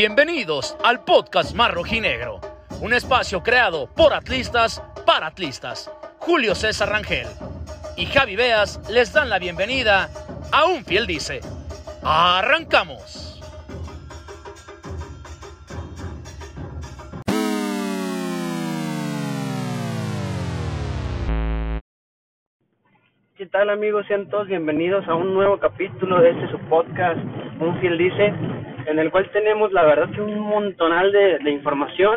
Bienvenidos al podcast Mar Rojinegro, un espacio creado por atlistas para atlistas. Julio César Rangel y Javi Beas les dan la bienvenida a Un Fiel Dice. ¡Arrancamos! ¿Qué tal amigos? Sean todos bienvenidos a un nuevo capítulo de este su podcast, Un Fiel Dice, en el cual tenemos la verdad que un montonal de, de información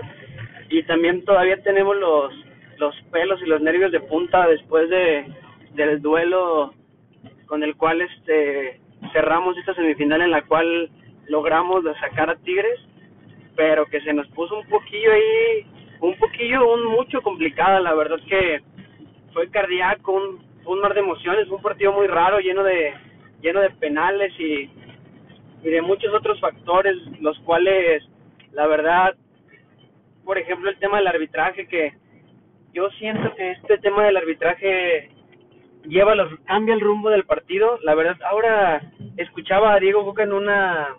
y también todavía tenemos los, los pelos y los nervios de punta después de del duelo con el cual este cerramos esta semifinal en la cual logramos sacar a Tigres, pero que se nos puso un poquillo ahí, un poquillo, un mucho complicada, la verdad que fue cardíaco, un un mar de emociones, un partido muy raro, lleno de lleno de penales y, y de muchos otros factores, los cuales, la verdad, por ejemplo, el tema del arbitraje, que yo siento que este tema del arbitraje lleva los cambia el rumbo del partido. La verdad, ahora escuchaba a Diego Coca en una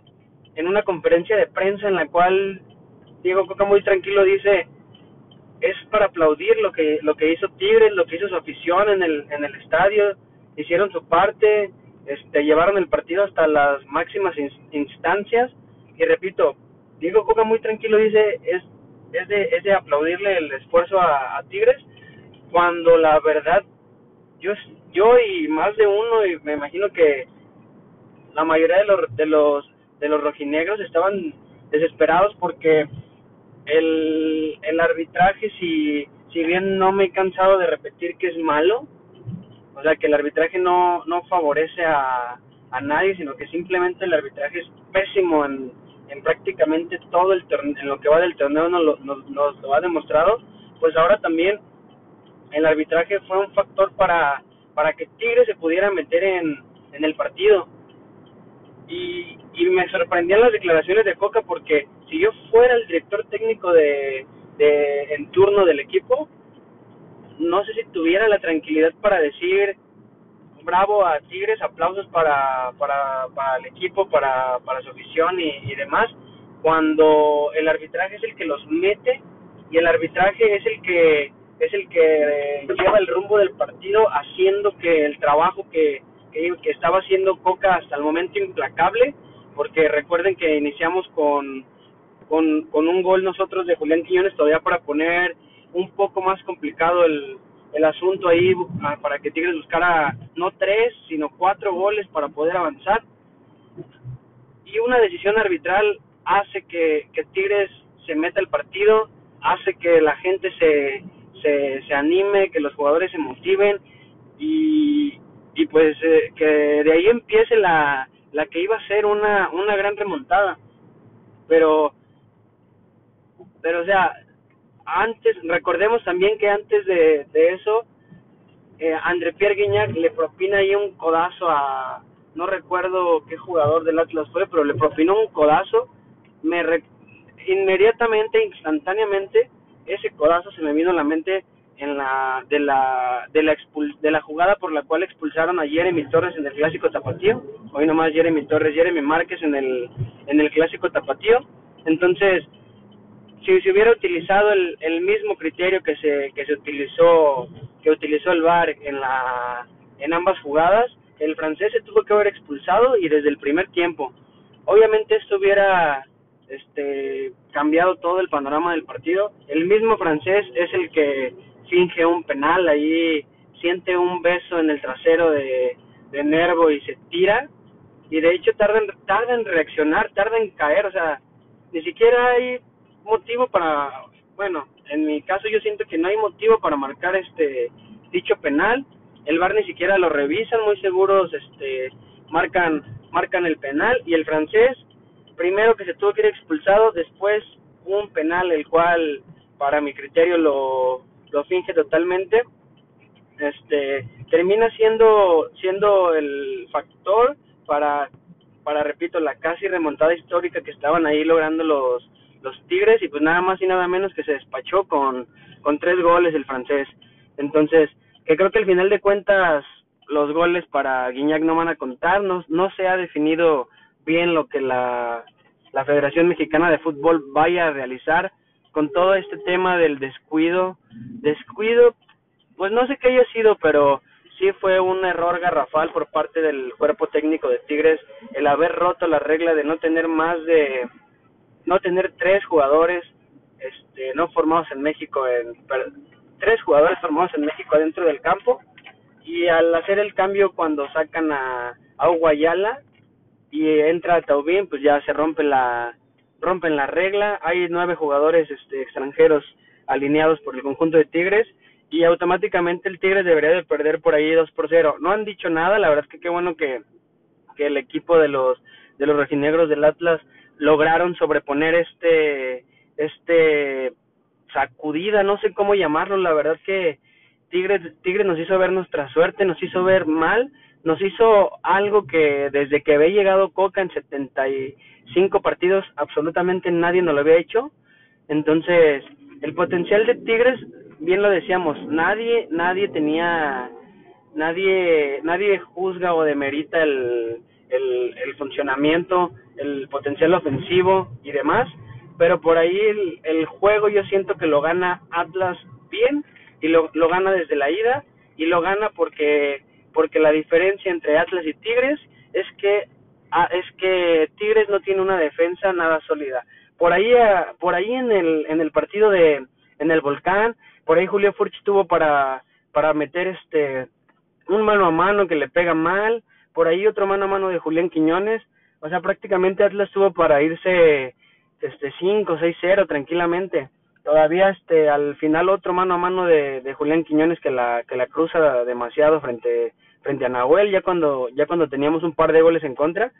en una conferencia de prensa en la cual Diego Coca muy tranquilo dice es para aplaudir lo que lo que hizo Tigres, lo que hizo su afición en el en el estadio, hicieron su parte, este llevaron el partido hasta las máximas instancias. Y repito, Diego Coca muy tranquilo dice es es de es de aplaudirle el esfuerzo a, a Tigres cuando la verdad yo yo y más de uno y me imagino que la mayoría de los de los de los rojinegros estaban desesperados porque el, el arbitraje, si, si bien no me he cansado de repetir que es malo, o sea, que el arbitraje no, no favorece a, a nadie, sino que simplemente el arbitraje es pésimo en, en prácticamente todo el torneo, en lo que va del torneo nos lo, ha demostrado, pues ahora también el arbitraje fue un factor para, para que Tigres se pudiera meter en, en el partido. Y, y me sorprendían las declaraciones de Coca porque si yo fuera el director técnico de, de en turno del equipo, no sé si tuviera la tranquilidad para decir bravo a Tigres, aplausos para, para, para el equipo, para, para su afición y, y demás, cuando el arbitraje es el que los mete y el arbitraje es el que es el que lleva el rumbo del partido haciendo que el trabajo que, que, que estaba haciendo Coca hasta el momento implacable porque recuerden que iniciamos con, con, con un gol nosotros de Julián Quiñones todavía para poner un poco más complicado el, el asunto ahí para que Tigres buscara no tres sino cuatro goles para poder avanzar y una decisión arbitral hace que, que Tigres se meta el partido hace que la gente se, se, se anime que los jugadores se motiven y, y pues eh, que de ahí empiece la, la que iba a ser una, una gran remontada. Pero, pero o sea, antes, recordemos también que antes de, eso, eh, André Pierre Guignac le propina ahí un codazo a, no recuerdo qué jugador del Atlas fue, pero le propinó un codazo, me re, inmediatamente, instantáneamente, ese codazo se me vino a la mente en la de la de la expul, de la jugada por la cual expulsaron a Jeremy Torres en el clásico tapatío. Hoy nomás Jeremy Torres Jeremy Márquez en el en el clásico tapatío. Entonces si se hubiera utilizado el, el mismo criterio que se que se utilizó que utilizó el VAR en la en ambas jugadas el francés se tuvo que haber expulsado y desde el primer tiempo obviamente esto hubiera este cambiado todo el panorama del partido el mismo francés es el que finge un penal, ahí siente un beso en el trasero de, de Nervo y se tira. Y de hecho tarda en, tarda en reaccionar, tarda en caer, o sea, ni siquiera hay motivo para, bueno, en mi caso yo siento que no hay motivo para marcar este dicho penal. El VAR ni siquiera lo revisan, muy seguros este marcan marcan el penal y el francés primero que se tuvo que ir expulsado, después un penal el cual para mi criterio lo lo finge totalmente este termina siendo siendo el factor para para repito la casi remontada histórica que estaban ahí logrando los los Tigres y pues nada más y nada menos que se despachó con con tres goles el francés entonces que creo que al final de cuentas los goles para Guiñac no van a contar no no se ha definido bien lo que la la Federación Mexicana de Fútbol vaya a realizar con todo este tema del descuido. Descuido, pues no sé qué haya sido, pero sí fue un error garrafal por parte del cuerpo técnico de Tigres el haber roto la regla de no tener más de no tener tres jugadores este no formados en México en tres jugadores formados en México adentro del campo y al hacer el cambio cuando sacan a, a Uguayala y entra Taubín pues ya se rompe la rompen la regla hay nueve jugadores este extranjeros alineados por el conjunto de Tigres y automáticamente el Tigres debería de perder por ahí 2 por 0. No han dicho nada, la verdad es que qué bueno que, que el equipo de los de los rojinegros del Atlas lograron sobreponer este este sacudida, no sé cómo llamarlo, la verdad que Tigres Tigres nos hizo ver nuestra suerte, nos hizo ver mal, nos hizo algo que desde que había llegado Coca en 75 partidos absolutamente nadie nos lo había hecho. Entonces, el potencial de Tigres bien lo decíamos, nadie, nadie tenía, nadie, nadie juzga o demerita el, el, funcionamiento, el potencial ofensivo y demás, pero por ahí el, el juego yo siento que lo gana Atlas bien y lo, lo gana desde la ida y lo gana porque porque la diferencia entre Atlas y Tigres es que ah, es que Tigres no tiene una defensa nada sólida. Por ahí ah, por ahí en el en el partido de en el Volcán por ahí Julio Furch tuvo para, para meter este un mano a mano que le pega mal, por ahí otro mano a mano de Julián Quiñones, o sea, prácticamente Atlas tuvo para irse este 5, 6-0 tranquilamente. Todavía este al final otro mano a mano de, de Julián Quiñones que la que la cruza demasiado frente frente a Nahuel ya cuando ya cuando teníamos un par de goles en contra.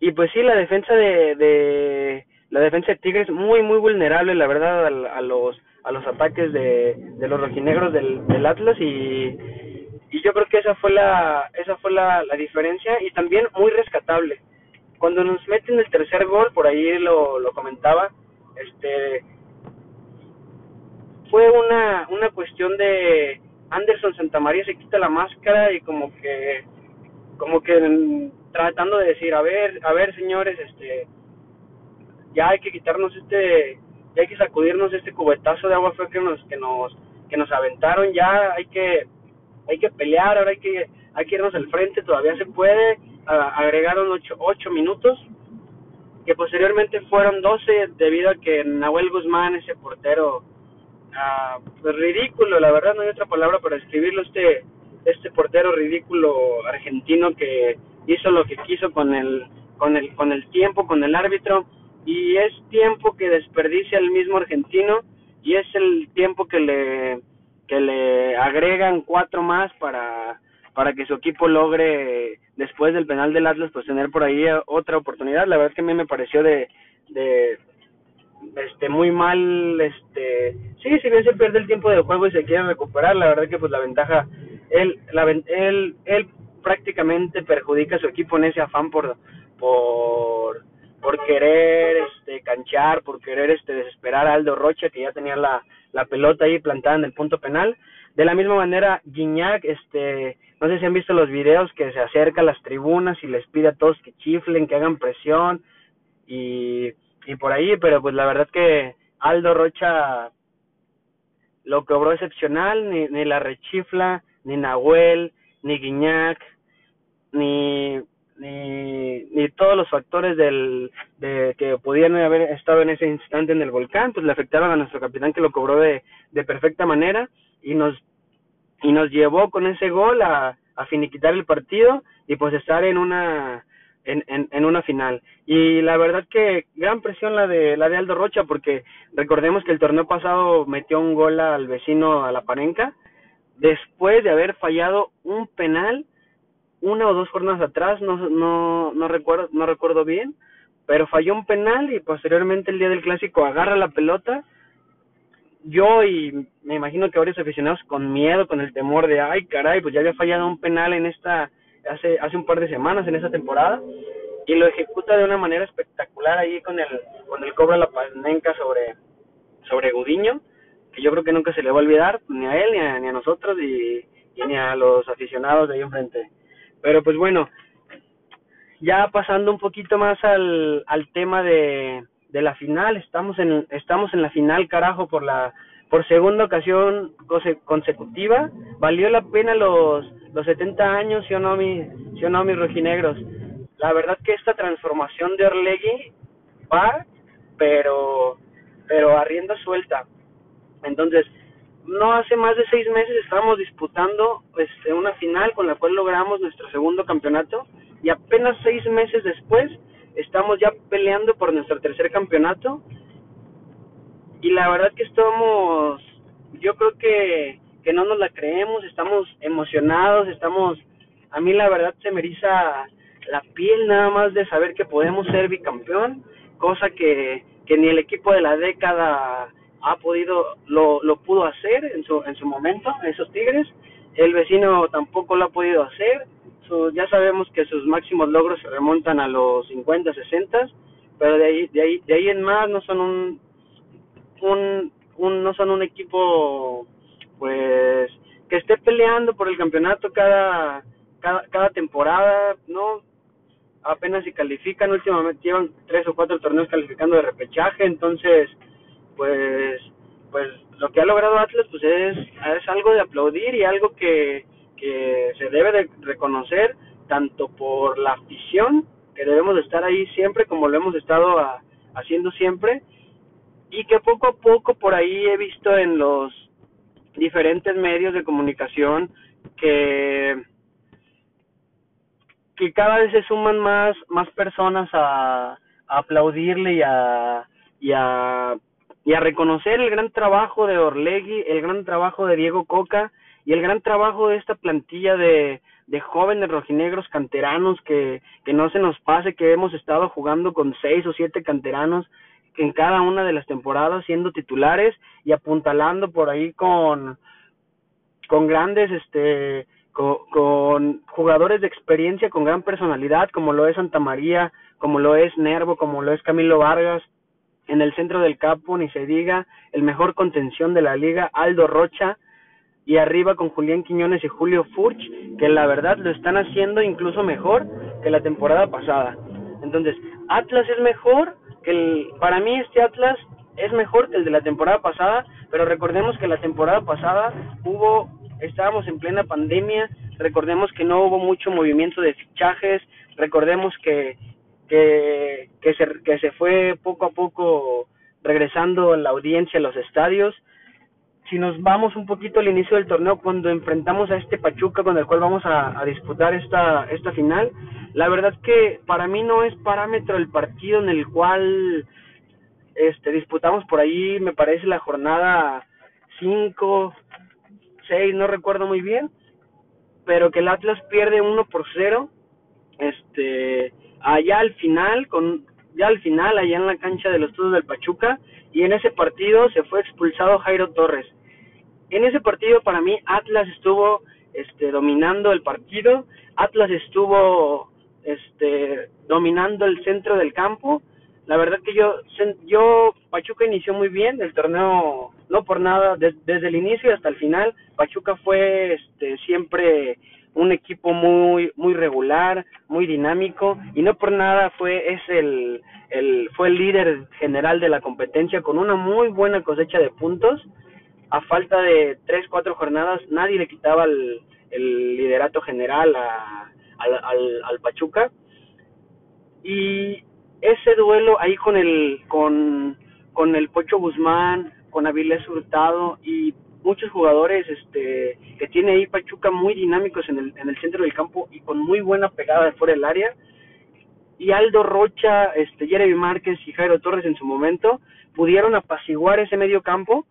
Y pues sí, la defensa de, de la defensa de Tigres muy muy vulnerable, la verdad a, a los a los ataques de, de los rojinegros del, del Atlas y, y yo creo que esa fue la esa fue la, la diferencia y también muy rescatable. Cuando nos meten el tercer gol por ahí lo, lo comentaba este fue una una cuestión de Anderson Santamaría se quita la máscara y como que como que tratando de decir a ver a ver señores este ya hay que quitarnos este ya hay que sacudirnos este cubetazo de agua fría que nos que nos que nos aventaron ya hay que hay que pelear ahora hay que hay que irnos al frente todavía se puede agregaron ocho, ocho minutos que posteriormente fueron doce debido a que Nahuel Guzmán ese portero pues ridículo la verdad no hay otra palabra para describirlo este este portero ridículo argentino que hizo lo que quiso con el con el con el tiempo con el árbitro y es tiempo que desperdicia el mismo argentino y es el tiempo que le que le agregan cuatro más para para que su equipo logre después del penal del Atlas pues tener por ahí otra oportunidad. La verdad es que a mí me pareció de de este muy mal este sí si bien se pierde el tiempo del juego y se quiere recuperar la verdad que pues la ventaja él la él él prácticamente perjudica a su equipo en ese afán por por por querer este canchar, por querer este desesperar a Aldo Rocha que ya tenía la, la pelota ahí plantada en el punto penal. De la misma manera, Guiñac, este, no sé si han visto los videos que se acerca a las tribunas y les pide a todos que chiflen, que hagan presión y, y por ahí, pero pues la verdad que Aldo Rocha lo cobró excepcional, ni, ni la rechifla, ni Nahuel, ni Guiñac, ni ni, ni todos los factores del, de que podían haber estado en ese instante en el volcán, pues le afectaron a nuestro capitán que lo cobró de, de perfecta manera y nos, y nos llevó con ese gol a, a finiquitar el partido y pues estar en una, en, en, en, una final. Y la verdad que gran presión la de la de Aldo Rocha porque recordemos que el torneo pasado metió un gol al vecino a la Parenca después de haber fallado un penal una o dos jornadas atrás, no, no, no recuerdo, no recuerdo bien, pero falló un penal y posteriormente el día del clásico agarra la pelota. Yo y me imagino que varios aficionados con miedo, con el temor de ay caray, pues ya había fallado un penal en esta hace hace un par de semanas en esta temporada y lo ejecuta de una manera espectacular ahí con el con el cobra la panenca sobre sobre Gudiño, que yo creo que nunca se le va a olvidar ni a él ni a, ni a nosotros y, y ni a los aficionados de ahí enfrente. Pero pues bueno, ya pasando un poquito más al, al tema de, de la final, estamos en, estamos en la final, carajo, por la por segunda ocasión consecutiva. Valió la pena los, los 70 años, ¿sí o no, mi, sí o no, mis rojinegros? La verdad que esta transformación de Orlegui va, pero, pero a rienda suelta. Entonces, no hace más de seis meses estábamos disputando este, una final con la cual logramos nuestro segundo campeonato y apenas seis meses después estamos ya peleando por nuestro tercer campeonato. Y la verdad que estamos, yo creo que, que no nos la creemos, estamos emocionados, estamos, a mí la verdad se me eriza la piel nada más de saber que podemos ser bicampeón, cosa que, que ni el equipo de la década ha podido, lo, lo pudo hacer en su, en su momento, esos Tigres, el vecino tampoco lo ha podido hacer, ya sabemos que sus máximos logros se remontan a los 50, 60, pero de ahí, de ahí, de ahí en más no son un, un, un, no son un equipo, pues, que esté peleando por el campeonato cada, cada, cada temporada, ¿no? Apenas si califican, últimamente llevan tres o cuatro torneos calificando de repechaje, entonces, pues, pues lo que ha logrado Atlas pues es, es algo de aplaudir y algo que, que se debe de reconocer tanto por la afición que debemos de estar ahí siempre como lo hemos estado haciendo siempre y que poco a poco por ahí he visto en los diferentes medios de comunicación que que cada vez se suman más más personas a, aplaudirle y a, y a y a reconocer el gran trabajo de Orlegui, el gran trabajo de Diego Coca y el gran trabajo de esta plantilla de, de jóvenes rojinegros canteranos que, que no se nos pase que hemos estado jugando con seis o siete canteranos en cada una de las temporadas siendo titulares y apuntalando por ahí con con grandes este con, jugadores de experiencia con gran personalidad como lo es Santa María como lo es Nervo como lo es Camilo Vargas en el centro del campo ni se diga el mejor contención de la liga Aldo Rocha y arriba con Julián Quiñones y Julio Furch que la verdad lo están haciendo incluso mejor que la temporada pasada. Entonces Atlas es mejor que el, para mí este Atlas es mejor que el de la temporada pasada, pero recordemos que la temporada pasada hubo, estábamos en plena pandemia, recordemos que no hubo mucho movimiento de fichajes, recordemos que, que, que, se, que se fue poco a poco regresando la audiencia a los estadios. Si nos vamos un poquito al inicio del torneo, cuando enfrentamos a este Pachuca con el cual vamos a, disputar esta, esta final, la verdad que para mí no es parámetro el partido en el cual este disputamos por ahí, me parece la jornada 5, 6, no recuerdo muy bien, pero que el Atlas pierde 1 por 0, este, allá al final, con ya al final, allá en la cancha de los Todos del Pachuca, y en ese partido se fue expulsado Jairo Torres. En ese partido para mí Atlas estuvo este dominando el partido, Atlas estuvo este, dominando el centro del campo. La verdad que yo, yo, Pachuca inició muy bien el torneo, no por nada, desde el inicio hasta el final, Pachuca fue este, siempre un equipo muy, muy regular, muy dinámico, y no por nada fue, es el, el, fue el líder general de la competencia con una muy buena cosecha de puntos. A falta de tres, cuatro jornadas, nadie le quitaba el, el liderato general a, al, al, Pachuca. Y ese duelo ahí con el, con, con el Pocho Guzmán, con Avilés Hurtado y muchos jugadores este que tiene ahí Pachuca muy dinámicos en el, en el centro del campo y con muy buena pegada de fuera del área. Y Aldo Rocha, este Jeremy Márquez y Jairo Torres en su momento pudieron apaciguar ese medio campo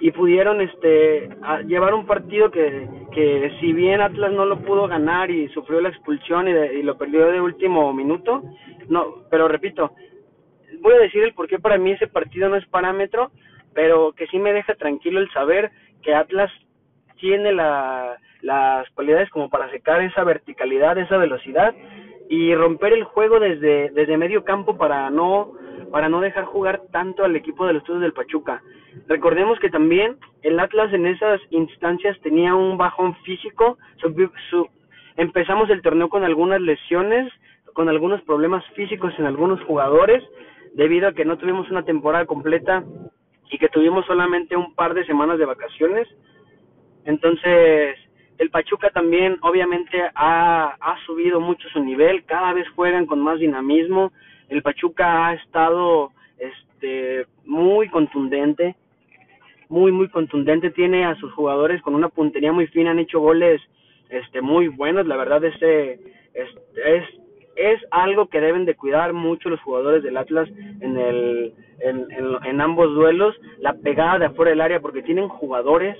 y pudieron este llevar un partido que, que si bien Atlas no lo pudo ganar y sufrió la expulsión y, y lo perdió de último minuto no pero repito voy a decir el por qué para mí ese partido no es parámetro pero que sí me deja tranquilo el saber que Atlas tiene la, las cualidades como para secar esa verticalidad esa velocidad y romper el juego desde desde medio campo para no para no dejar jugar tanto al equipo de los del Pachuca. Recordemos que también el Atlas en esas instancias tenía un bajón físico, empezamos el torneo con algunas lesiones, con algunos problemas físicos en algunos jugadores debido a que no tuvimos una temporada completa y que tuvimos solamente un par de semanas de vacaciones. Entonces, el Pachuca también obviamente ha, ha subido mucho su nivel, cada vez juegan con más dinamismo. El Pachuca ha estado este muy contundente, muy muy contundente, tiene a sus jugadores con una puntería muy fina, han hecho goles este muy buenos, la verdad este es, es es algo que deben de cuidar mucho los jugadores del Atlas en el en, en, ambos duelos, la pegada de afuera del área porque tienen jugadores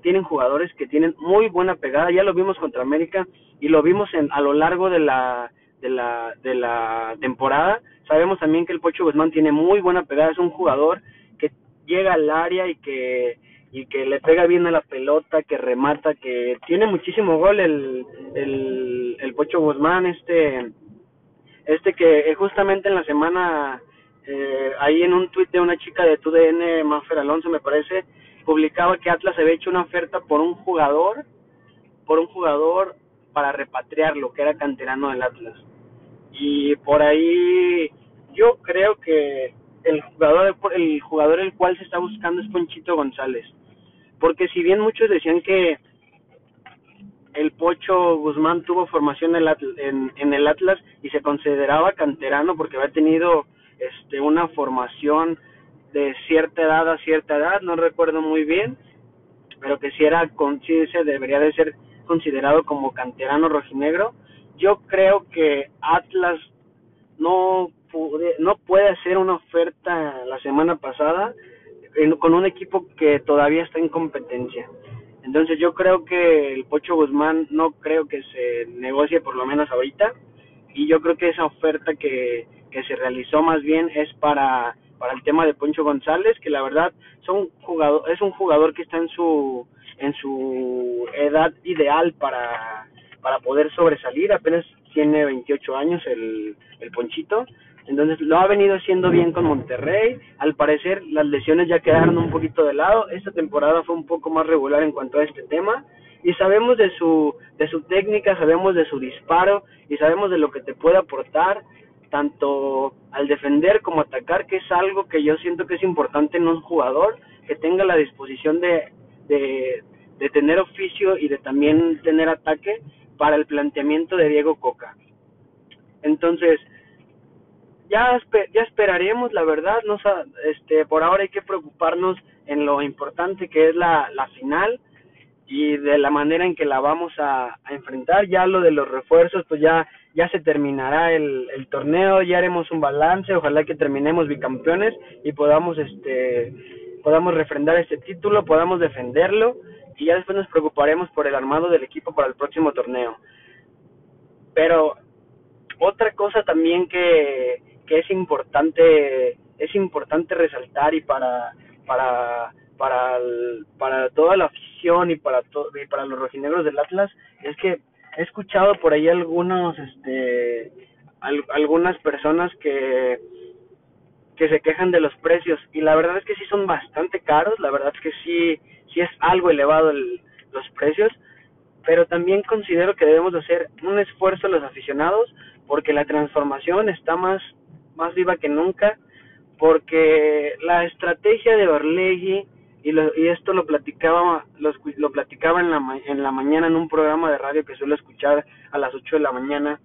tienen jugadores que tienen muy buena pegada, ya lo vimos contra América y lo vimos en, a lo largo de la de la de la temporada. Sabemos también que el Pocho Guzmán tiene muy buena pegada, es un jugador que llega al área y que y que le pega bien a la pelota, que remata, que tiene muchísimo gol el el, el Pocho Guzmán, este este que eh, justamente en la semana eh, ahí en un tuit de una chica de TUDN, Manfer Alonso me parece, publicaba que Atlas había hecho una oferta por un jugador, por un jugador para repatriarlo, que era canterano del Atlas. Y por ahí yo creo que el jugador el jugador el cual se está buscando es Ponchito González. Porque si bien muchos decían que el Pocho Guzmán tuvo formación en en, el Atlas y se consideraba canterano porque había tenido este una formación de cierta edad a cierta edad, no recuerdo muy bien, pero que si era conciencia debería de ser considerado como canterano rojinegro. Yo creo que Atlas no no puede hacer una oferta la semana pasada con un equipo que todavía está en competencia. Entonces yo creo que el Pocho Guzmán no creo que se negocie por lo menos ahorita. Y yo creo que esa oferta que, que se realizó más bien es para, para el tema de Poncho González, que la verdad son jugador, es un jugador que está en su en su edad ideal para, para poder sobresalir, apenas tiene 28 años el, el Ponchito entonces lo ha venido haciendo bien con Monterrey. Al parecer las lesiones ya quedaron un poquito de lado. Esta temporada fue un poco más regular en cuanto a este tema. Y sabemos de su, de su técnica, sabemos de su disparo y sabemos de lo que te puede aportar tanto al defender como atacar, que es algo que yo siento que es importante en un jugador, que tenga la disposición de, de, de tener oficio y de también tener ataque para el planteamiento de Diego Coca. Entonces, ya, ya esperaremos, la verdad, no, este, por ahora hay que preocuparnos en lo importante que es la, la final y de la manera en que la vamos a, enfrentar. Ya lo de los refuerzos, pues ya, ya se terminará el, el torneo, ya haremos un balance, ojalá que terminemos bicampeones y podamos, este, podamos refrendar este título, podamos defenderlo y ya después nos preocuparemos por el armado del equipo para el próximo torneo. Pero otra cosa también que, que es importante es importante resaltar y para para para para toda la afición y para y para los rojinegros del Atlas es que he escuchado por ahí algunos este algunas personas que que se quejan de los precios y la verdad es que sí son bastante caros la verdad es que sí sí es algo elevado el, los precios pero también considero que debemos hacer un esfuerzo los aficionados porque la transformación está más más viva que nunca, porque la estrategia de Orlegui, y, lo, y esto lo platicaba, lo, lo platicaba en la, en la mañana en un programa de radio que suelo escuchar a las 8 de la mañana,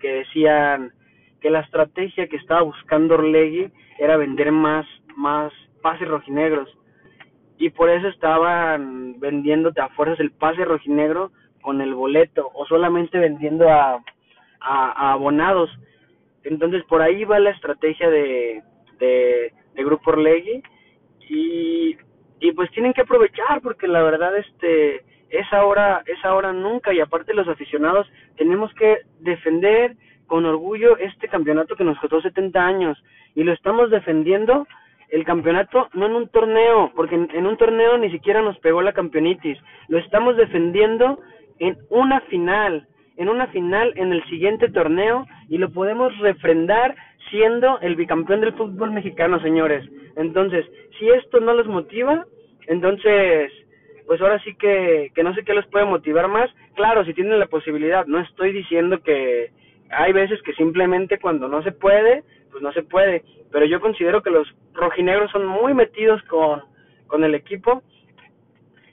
que decían que la estrategia que estaba buscando Orlegui era vender más, más pases rojinegros. Y por eso estaban vendiéndote a fuerzas el pase rojinegro con el boleto o solamente vendiendo a, a abonados entonces por ahí va la estrategia de, de, Grupo Orlegui y, y pues tienen que aprovechar porque la verdad este es ahora, es ahora nunca. Y aparte los aficionados tenemos que defender con orgullo este campeonato que nos costó 70 años. Y lo estamos defendiendo el campeonato no en un torneo, porque en, en, un torneo ni siquiera nos pegó la campeonitis, lo estamos defendiendo en una final, en una final en el siguiente torneo y lo podemos refrendar siendo el bicampeón del fútbol mexicano, señores. Entonces, si esto no los motiva, entonces, pues ahora sí que, que no sé qué les puede motivar más. Claro, si tienen la posibilidad, no estoy diciendo que, hay veces que simplemente cuando no se puede, pues no se puede. Pero yo considero que los rojinegros son muy metidos con, con el equipo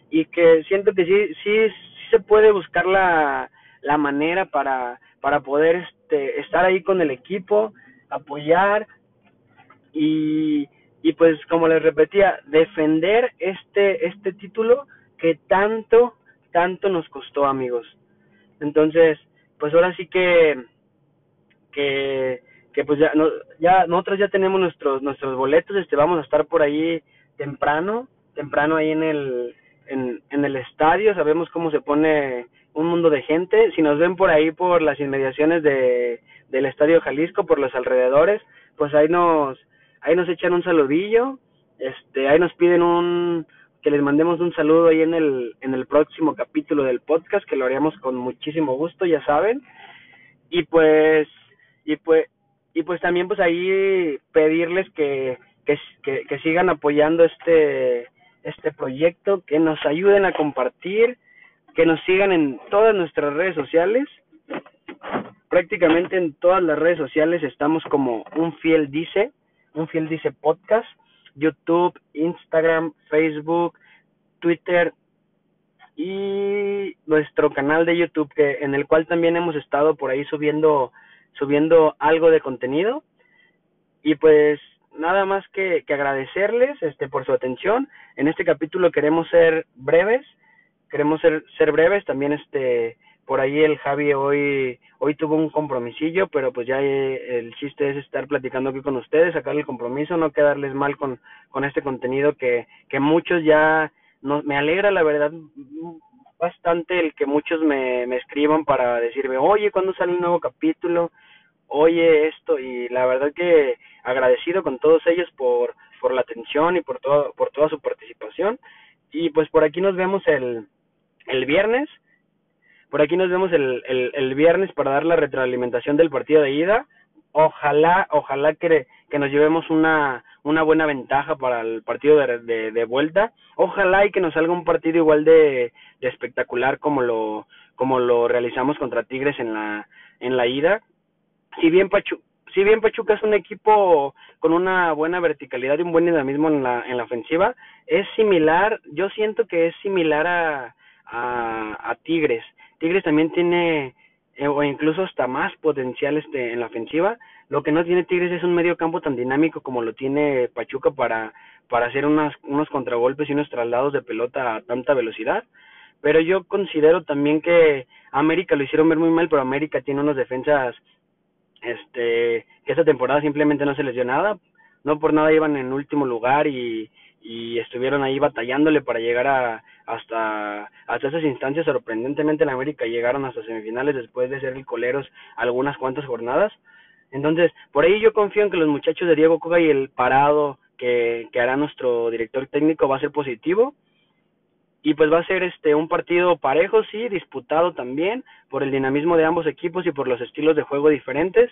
y que siento que sí, sí, sí se puede buscar la, la manera para, para poder este, estar ahí con el equipo, apoyar y, y pues como les repetía, defender este, este título que tanto, tanto nos costó amigos. Entonces, pues ahora sí que, que, que pues ya, no, ya nosotros ya tenemos nuestros, nuestros boletos, este, vamos a estar por ahí temprano, temprano ahí en el, en, en el estadio, sabemos cómo se pone un mundo de gente, si nos ven por ahí por las inmediaciones de, del Estadio Jalisco, por los alrededores, pues ahí nos, ahí nos echan un saludillo, este, ahí nos piden un, que les mandemos un saludo ahí en el, en el próximo capítulo del podcast, que lo haríamos con muchísimo gusto, ya saben, y pues, y pues, y pues también pues ahí pedirles que, que, que, que sigan apoyando este, este proyecto, que nos ayuden a compartir, que nos sigan en todas nuestras redes sociales. Prácticamente en todas las redes sociales estamos como un fiel dice, un fiel dice podcast, YouTube, Instagram, Facebook, Twitter y nuestro canal de YouTube que en el cual también hemos estado por ahí subiendo subiendo algo de contenido y pues nada más que, que agradecerles este por su atención en este capítulo queremos ser breves queremos ser, ser breves, también este por ahí el Javi hoy hoy tuvo un compromisillo, pero pues ya eh, el chiste es estar platicando aquí con ustedes, sacar el compromiso, no quedarles mal con, con este contenido que, que muchos ya no, me alegra la verdad bastante el que muchos me, me escriban para decirme, oye, ¿cuándo sale un nuevo capítulo? Oye, esto, y la verdad que agradecido con todos ellos por, por la atención y por, todo, por toda su participación. Y pues por aquí nos vemos el, el viernes. Por aquí nos vemos el, el, el viernes para dar la retroalimentación del partido de ida. Ojalá, ojalá que, que nos llevemos una, una buena ventaja para el partido de, de, de vuelta. Ojalá y que nos salga un partido igual de, de espectacular como lo, como lo realizamos contra Tigres en la, en la ida. Si bien Pachu, si bien Pachuca es un equipo con una buena verticalidad y un buen dinamismo en la, en la ofensiva, es similar, yo siento que es similar a, a, a Tigres. Tigres también tiene, eh, o incluso hasta más potencial este, en la ofensiva. Lo que no tiene Tigres es un medio campo tan dinámico como lo tiene Pachuca para, para hacer unas, unos contragolpes y unos traslados de pelota a tanta velocidad. Pero yo considero también que América lo hicieron ver muy mal, pero América tiene unas defensas este que esta temporada simplemente no se les dio nada. No por nada iban en último lugar y, y estuvieron ahí batallándole para llegar a hasta hasta esas instancias. Sorprendentemente en América llegaron hasta semifinales después de ser el coleros algunas cuantas jornadas. Entonces por ahí yo confío en que los muchachos de Diego Coga y el parado que, que hará nuestro director técnico va a ser positivo. Y pues va a ser este un partido parejo sí disputado también por el dinamismo de ambos equipos y por los estilos de juego diferentes.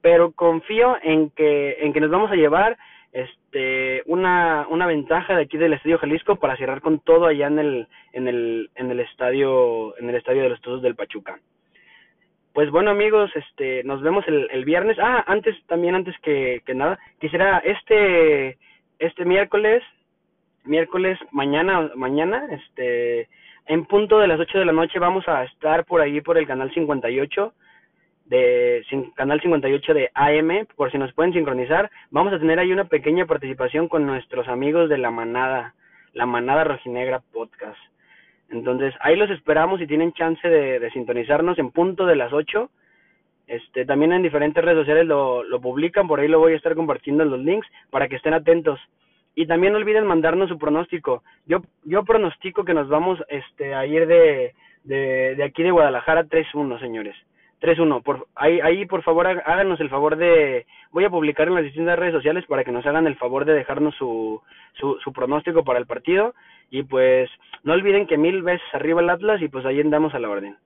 Pero confío en que en que nos vamos a llevar este una una ventaja de aquí del Estadio Jalisco para cerrar con todo allá en el en el en el estadio en el estadio de los Todos del Pachuca. Pues bueno amigos, este nos vemos el, el viernes. Ah, antes también antes que, que nada, quisiera este este miércoles miércoles mañana mañana este en punto de las 8 de la noche vamos a estar por ahí por el canal 58 de Canal 58 de AM, por si nos pueden sincronizar. Vamos a tener ahí una pequeña participación con nuestros amigos de la manada, la manada rojinegra podcast. Entonces, ahí los esperamos si tienen chance de, de sintonizarnos en punto de las 8. Este, también en diferentes redes sociales lo, lo publican, por ahí lo voy a estar compartiendo en los links para que estén atentos. Y también no olviden mandarnos su pronóstico. Yo, yo pronostico que nos vamos este, a ir de, de, de aquí de Guadalajara 3-1, señores. 3-1. Por, ahí, ahí, por favor, háganos el favor de... Voy a publicar en las distintas redes sociales para que nos hagan el favor de dejarnos su, su, su pronóstico para el partido. Y pues no olviden que mil veces arriba el Atlas y pues ahí andamos a la orden.